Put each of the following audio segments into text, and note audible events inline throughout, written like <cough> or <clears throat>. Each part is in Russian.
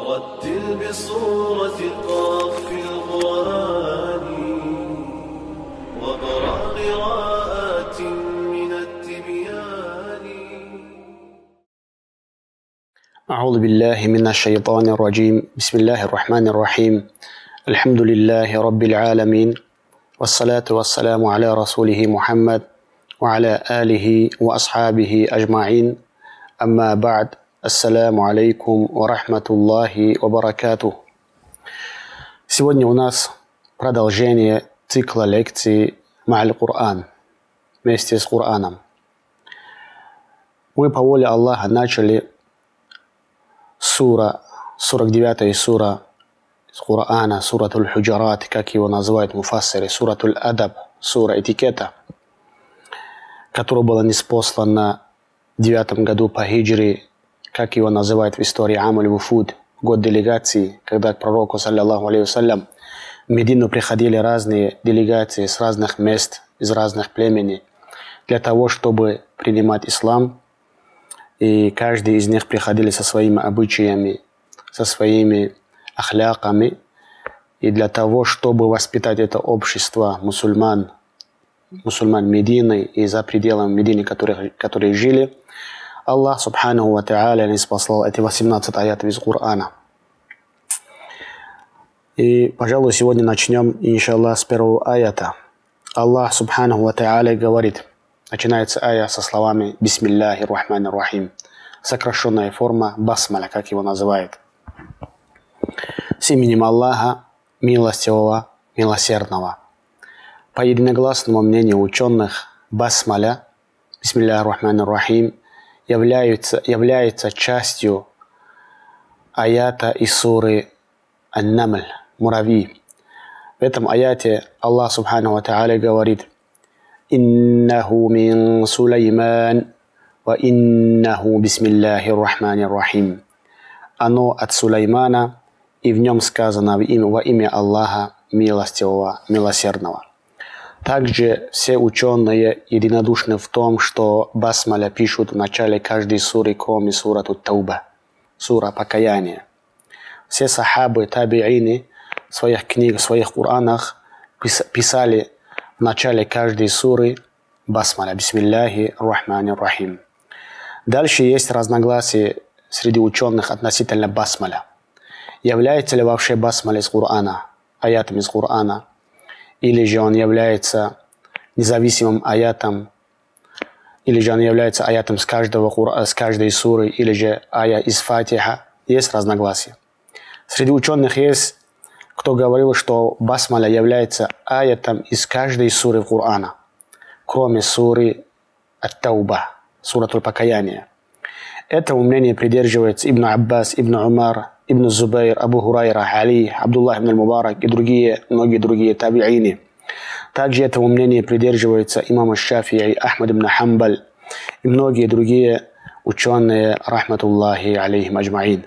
رتل بصورة قاف في القرآن واقرأ قراءات من التبيان. أعوذ بالله من الشيطان الرجيم. بسم الله الرحمن الرحيم. الحمد لله رب العالمين والصلاة والسلام على رسوله محمد وعلى آله وأصحابه أجمعين. أما بعد Ассаляму алейкум ва рахматуллахи ва баракату. Сегодня у нас продолжение цикла лекций Ма'аль Кур'ан вместе с Кур'аном. Мы по воле Аллаха начали сура, 49 сура из Кур'ана, суратуль Худжарат, как его называют муфассиры, суратуль Адаб, сура этикета, которая была неспослана в девятом году по хиджре как его называют в истории Амаль Вуфуд, год делегации, когда к пророку, саллиллаху алейхи в Медину приходили разные делегации с разных мест, из разных племени, для того, чтобы принимать ислам, и каждый из них приходили со своими обычаями, со своими ахляками, и для того, чтобы воспитать это общество мусульман, мусульман Медины и за пределами Медины, которые, которые жили, Аллах Субханаху Ва Та'аля не спасал эти 18 аятов из Корана. И, пожалуй, сегодня начнем, иншаллах, с первого аята. Аллах Субханаху Ва Та'аля говорит, начинается ая со словами «Бисмилляхи рахмани рахим», сокращенная форма басмаля, как его называют. С именем Аллаха, милостивого, милосердного. По единогласному мнению ученых, басмаля, бисмилляхи рахмани рахим, является, является частью аята из суры муравьи. В этом аяте Аллах Субхану Ва Та'аля говорит «Иннаху мин Сулейман, ва иннаху бисмиллахи рахмани рахим». Оно от Сулеймана, и в нем сказано во имя, во имя Аллаха милостивого, милосердного. Также все ученые единодушны в том, что басмаля пишут в начале каждой суры, кроме сурату Тауба, сура покаяния. Все сахабы, табиины в своих книгах, в своих Куранах писали в начале каждой суры басмаля, бисмилляхи рахмани рахим. Дальше есть разногласия среди ученых относительно басмаля. Является ли вообще басмаля из Корана, аятом из Корана, или же он является независимым аятом, или же он является аятом с, каждого, с каждой суры, или же ая из Фатиха. Есть разногласия. Среди ученых есть, кто говорил, что басмаля является аятом из каждой суры Корана, кроме суры Ат-Тауба, суратуль покаяния. Этому мнению придерживается Ибн Аббас, Ибн Умар, Ибн Зубайр, Абу Хурайра, Али, Абдуллах ибн Мубарак и другие, многие другие табиины. Также этому мнению придерживаются имам Шафии, Ахмад ибн Хамбаль и многие другие ученые, рахматуллахи алейхим аджмаин.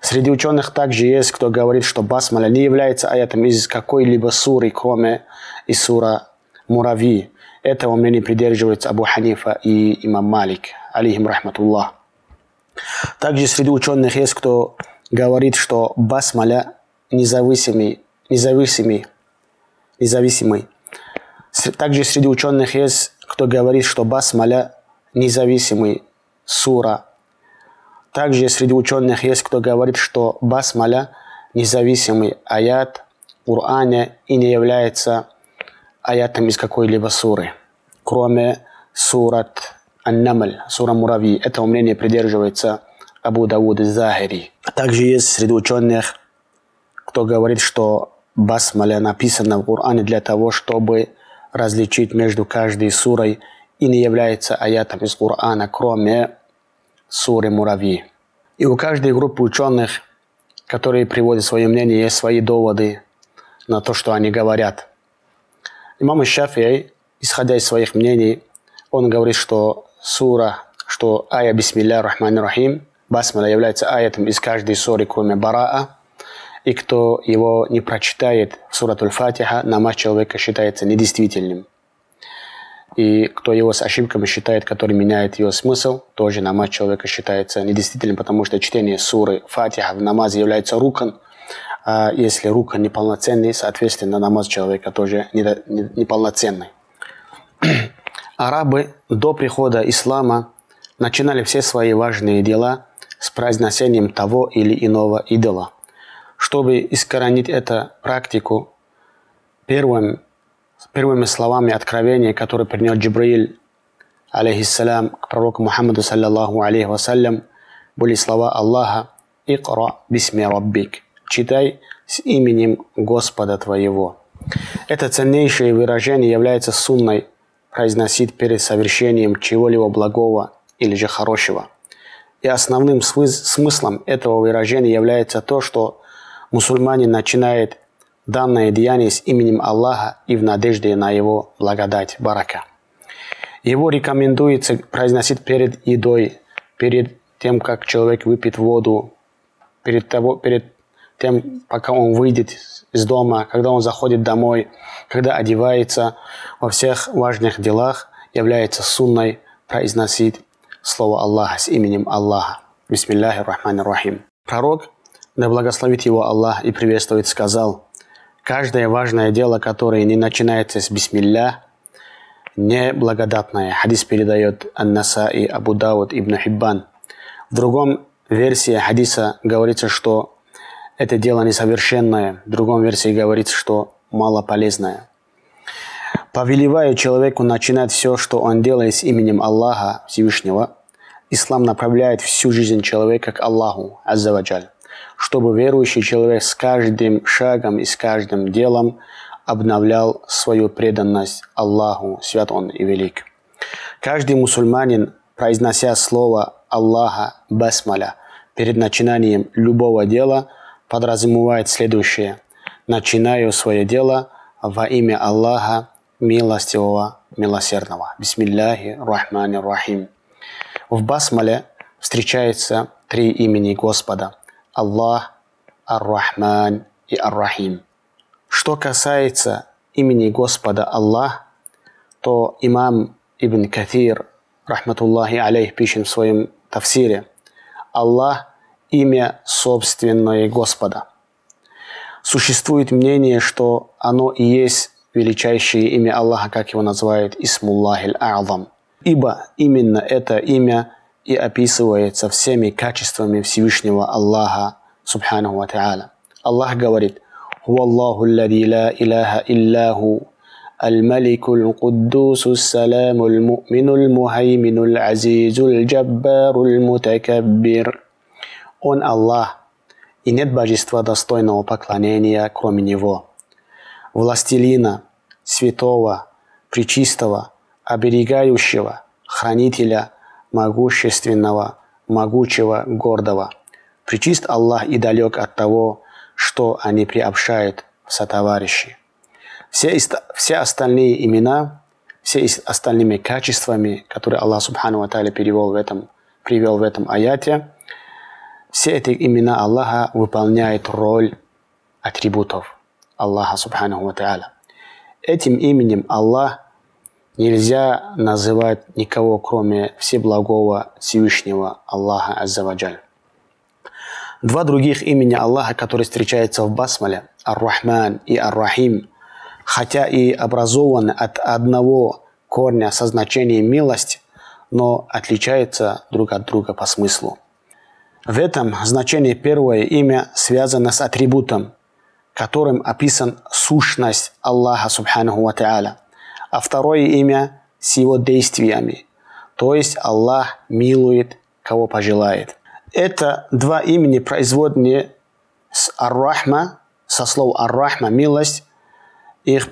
Среди ученых также есть, кто говорит, что басмаля не является аятом из какой-либо суры, кроме из сура Мурави. Этого мнения придерживаются Абу Ханифа и имам Малик, алейхим рахматуллах. Также среди ученых есть, кто говорит, что басмаля независимый, независимый, независимый. Также среди ученых есть, кто говорит, что басмаля независимый сура. Также среди ученых есть, кто говорит, что басмаля независимый аят в Коране и не является аятом из какой-либо суры, кроме сурат Ан-Намль, сура Муравьи. Этого мнения придерживается Абу Дауд Захири. Также есть среди ученых, кто говорит, что басмаля написана в Коране для того, чтобы различить между каждой сурой и не является аятом из Корана, кроме суры Муравьи. И у каждой группы ученых, которые приводят свое мнение, есть свои доводы на то, что они говорят. Имам Шафий, исходя из своих мнений, он говорит, что сура, что ая Бисмилля Рахман Рахим, Басмала является аятом из каждой суры, кроме Бараа, и кто его не прочитает в суратуль Фатиха, намаз человека считается недействительным. И кто его с ошибками считает, который меняет ее смысл, тоже намаз человека считается недействительным, потому что чтение суры Фатиха в намазе является рукан. А если рукан неполноценный, соответственно, намаз человека тоже неполноценный. <clears throat> Арабы до прихода ислама начинали все свои важные дела с произношением того или иного идола. Чтобы искоренить эту практику, первым, первыми словами откровения, которые принес Джибраиль, алейхиссалям, к пророку Мухаммаду, саллаллаху алейхи вассалям, были слова Аллаха «Икра бисми раббик» – «Читай с именем Господа твоего». Это ценнейшее выражение является сунной произносить перед совершением чего-либо благого или же хорошего. И основным смыслом этого выражения является то, что мусульманин начинает данное деяние с именем Аллаха и в надежде на его благодать, барака. Его рекомендуется произносить перед едой, перед тем, как человек выпьет воду, перед, того, перед тем, пока он выйдет из дома, когда он заходит домой, когда одевается, во всех важных делах является сунной произносить слово Аллаха с именем Аллаха. Бисмиллахи рахмани рахим. Пророк, да благословит его Аллах и приветствует, сказал, каждое важное дело, которое не начинается с бисмилля, неблагодатное. Хадис передает Ан-Наса и Абу Дауд ибн Хиббан. В другом версии хадиса говорится, что это дело несовершенное. В другом версии говорится, что малополезное. Повелевая человеку начинать все, что он делает с именем Аллаха Всевышнего, ислам направляет всю жизнь человека к Аллаху, Аззаваджаль, чтобы верующий человек с каждым шагом и с каждым делом обновлял свою преданность Аллаху, свят Он и велик. Каждый мусульманин, произнося слово Аллаха Басмаля перед начинанием любого дела – подразумевает следующее. Начинаю свое дело во имя Аллаха, милостивого, милосердного. Бисмилляхи рахмани рахим. В Басмале встречается три имени Господа. Аллах, Ар-Рахман и Ар-Рахим. Что касается имени Господа Аллах, то имам Ибн Каthир, рахматуллахи алейх, пишет в своем тафсире. Аллах имя собственное Господа. Существует мнение, что оно и есть величайшее имя Аллаха, как его называют Исмуллахиль А'зам Ибо именно это имя и описывается всеми качествами Всевышнего Аллаха, Субханаху ва Та'аля. Аллах говорит, «Ху Аллаху الذي لا إله إلا هو الملك القدوس السلام المؤمن المهيمن العزيز الجبار المتكبر Он Аллах, и нет божества достойного поклонения, кроме Него. Властелина, святого, причистого, оберегающего, хранителя, могущественного, могучего, гордого. Причист Аллах и далек от того, что они приобщают в сотоварищи. Все, все остальные имена, все остальными качествами, которые Аллах Субхану Ва перевел в этом, привел в этом аяте – все эти имена Аллаха выполняют роль атрибутов Аллаха Субханаху Ва Та'аля. Этим именем Аллах нельзя называть никого, кроме Всеблагого Всевышнего Аллаха Аззаваджаль. Два других имени Аллаха, которые встречаются в Басмале, Ар-Рахман и Ар-Рахим, хотя и образованы от одного корня со значением милость, но отличаются друг от друга по смыслу. В этом значение первое имя связано с атрибутом, которым описан сущность Аллаха Субханаху Ва Та'аля, а второе имя с его действиями, то есть Аллах милует, кого пожелает. Это два имени производные с Ар-Рахма, со слов Ар-Рахма, милость, их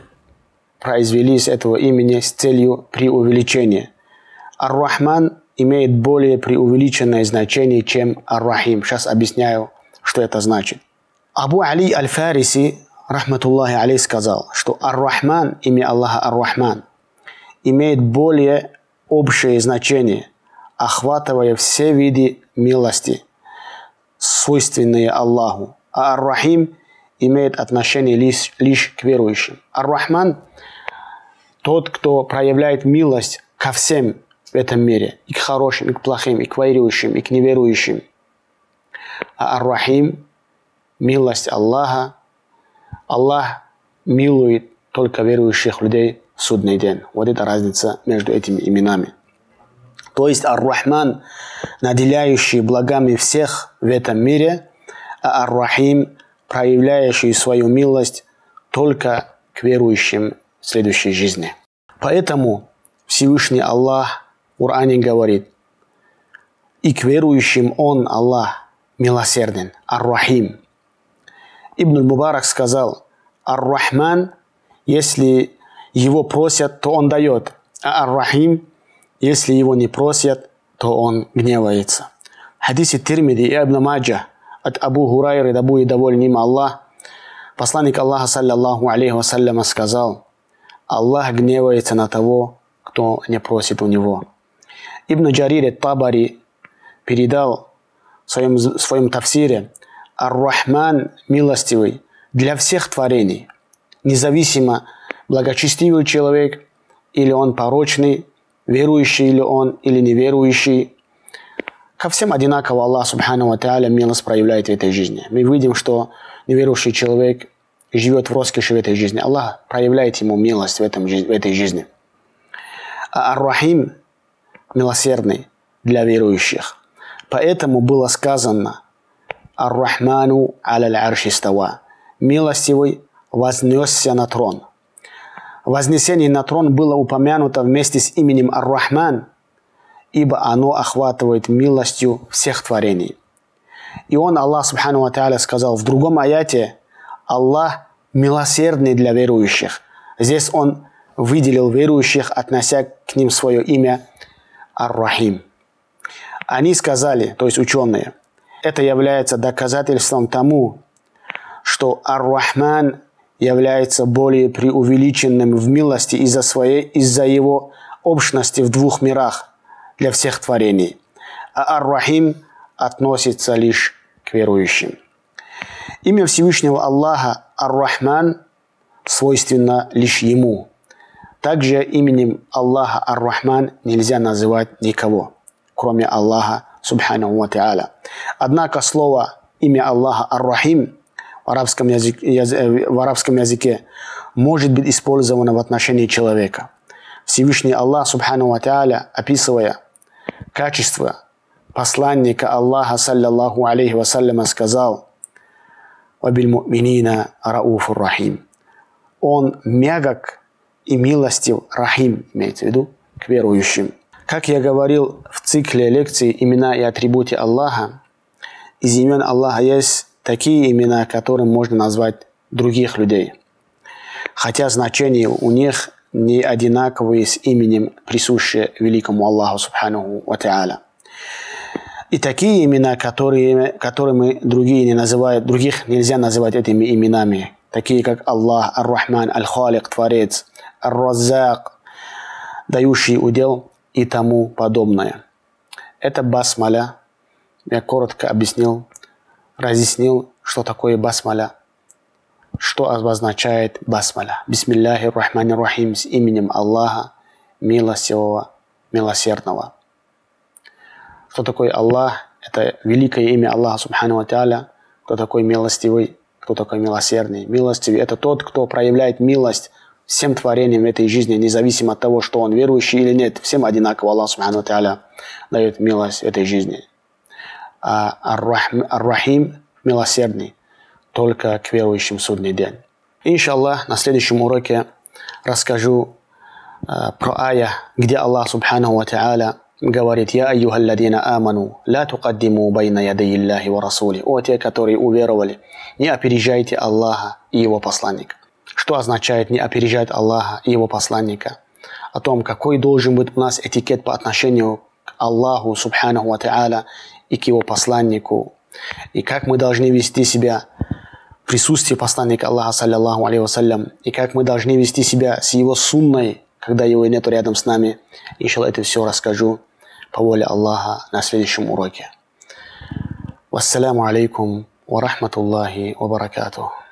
произвели с этого имени с целью преувеличения. Ар-Рахман имеет более преувеличенное значение, чем Ар-Рахим. Сейчас объясняю, что это значит. Абу Али Аль-Фариси, рахматуллахи алей, сказал, что Ар-Рахман, имя Аллаха Ар-Рахман, имеет более общее значение, охватывая все виды милости, свойственные Аллаху. А Ар-Рахим имеет отношение лишь, лишь к верующим. Ар-Рахман тот, кто проявляет милость ко всем в этом мире, и к хорошим, и к плохим, и к верующим, и к неверующим. А Ар-Рахим – милость Аллаха. Аллах милует только верующих людей в судный день. Вот это разница между этими именами. То есть Ар-Рахман, наделяющий благами всех в этом мире, а Ар-Рахим, проявляющий свою милость только к верующим в следующей жизни. Поэтому Всевышний Аллах в Коране говорит, и к верующим Он, Аллах, милосерден, Ар-Рахим. Ибн Мубарак сказал, Ар-Рахман, если его просят, то он дает, а Ар-Рахим, если его не просят, то он гневается. Хадисе Тирмиди и Ибн Маджа от Абу Хурайры, да будет доволен им Аллах, посланник Аллаха, саллиллаху алейхи вассаляма, сказал, Аллах гневается на того, кто не просит у него. Ибн Джарир Табари передал в своем, в своем тафсире Ар-Рахман милостивый для всех творений, независимо благочестивый человек или он порочный, верующий или он или неверующий. Ко всем одинаково Аллах Субхану Ва Тааля милость проявляет в этой жизни. Мы видим, что неверующий человек живет в роскоши в этой жизни. Аллах проявляет ему милость в, этом, в этой жизни. А Ар-Рахим милосердный для верующих. Поэтому было сказано Ар-Рахману аля арши става. Милостивый вознесся на трон. Вознесение на трон было упомянуто вместе с именем Ар-Рахман, ибо оно охватывает милостью всех творений. И он, Аллах Субхану Ва Тааля, сказал в другом аяте, Аллах милосердный для верующих. Здесь он выделил верующих, относя к ним свое имя Ар-Рахим. Они сказали, то есть ученые, это является доказательством тому, что Ар-Рахман является более преувеличенным в милости из-за своей, из-за его общности в двух мирах для всех творений. А Ар-Рахим относится лишь к верующим. Имя Всевышнего Аллаха Ар-Рахман свойственно лишь Ему. Также именем Аллаха Ар-Рахман нельзя называть никого, кроме Аллаха Субхану Ва. Однако слово имя Аллаха Ар-Рахим в арабском, языке, в арабском языке может быть использовано в отношении человека. Всевышний Аллах Субхану Ва описывая качество посланника Аллаха, саллиллаху алейхи вассаляма, сказал «Вабильмуминина рауфур рахим». Он мягок и милостив, рахим, имеется в виду, к верующим. Как я говорил в цикле лекций «Имена и атрибуты Аллаха», из имен Аллаха есть такие имена, которым можно назвать других людей. Хотя значения у них не одинаковые с именем, присущие великому Аллаху Субхану Ва Та'аля. И такие имена, которые, которыми другие не называют, других нельзя называть этими именами, такие как Аллах, Ар-Рахман, Аль-Халик, Творец, Ар-Раззак, дающий удел и тому подобное. Это басмаля. Я коротко объяснил, разъяснил, что такое басмаля, что обозначает басмаля. Бисмилляхи рахмани рахим с именем Аллаха, милостивого, милосердного. Кто такой Аллах? Это великое имя Аллаха Субхану Тааля. Кто такой милостивый? Кто такой милосердный? Милостивый – это тот, кто проявляет милость всем творениям этой жизни, независимо от того, что он верующий или нет. Всем одинаково Аллах Субхану Тааля дает милость этой жизни. А Ар-Рахим – милосердный только к верующим судный день. Иншаллах, на следующем уроке расскажу э, про ая, где Аллах Субхану Тааля говорит, «Я айюха ладина аману, ла тукаддиму байна ядей Аллахи ва расули». О, те, которые уверовали, не опережайте Аллаха и Его посланника. Что означает не опережать Аллаха и Его посланника? О том, какой должен быть у нас этикет по отношению к Аллаху, Субханаху Ва и к Его посланнику, и как мы должны вести себя в присутствии посланника Аллаха, саллиллаху алейхи вассалям, и как мы должны вести себя с Его сунной, когда Его нету рядом с нами. Иншалла, это все расскажу по воле Аллаха на следующем уроке. Вассаламу алейкум ва рахматуллахи ва баракатух.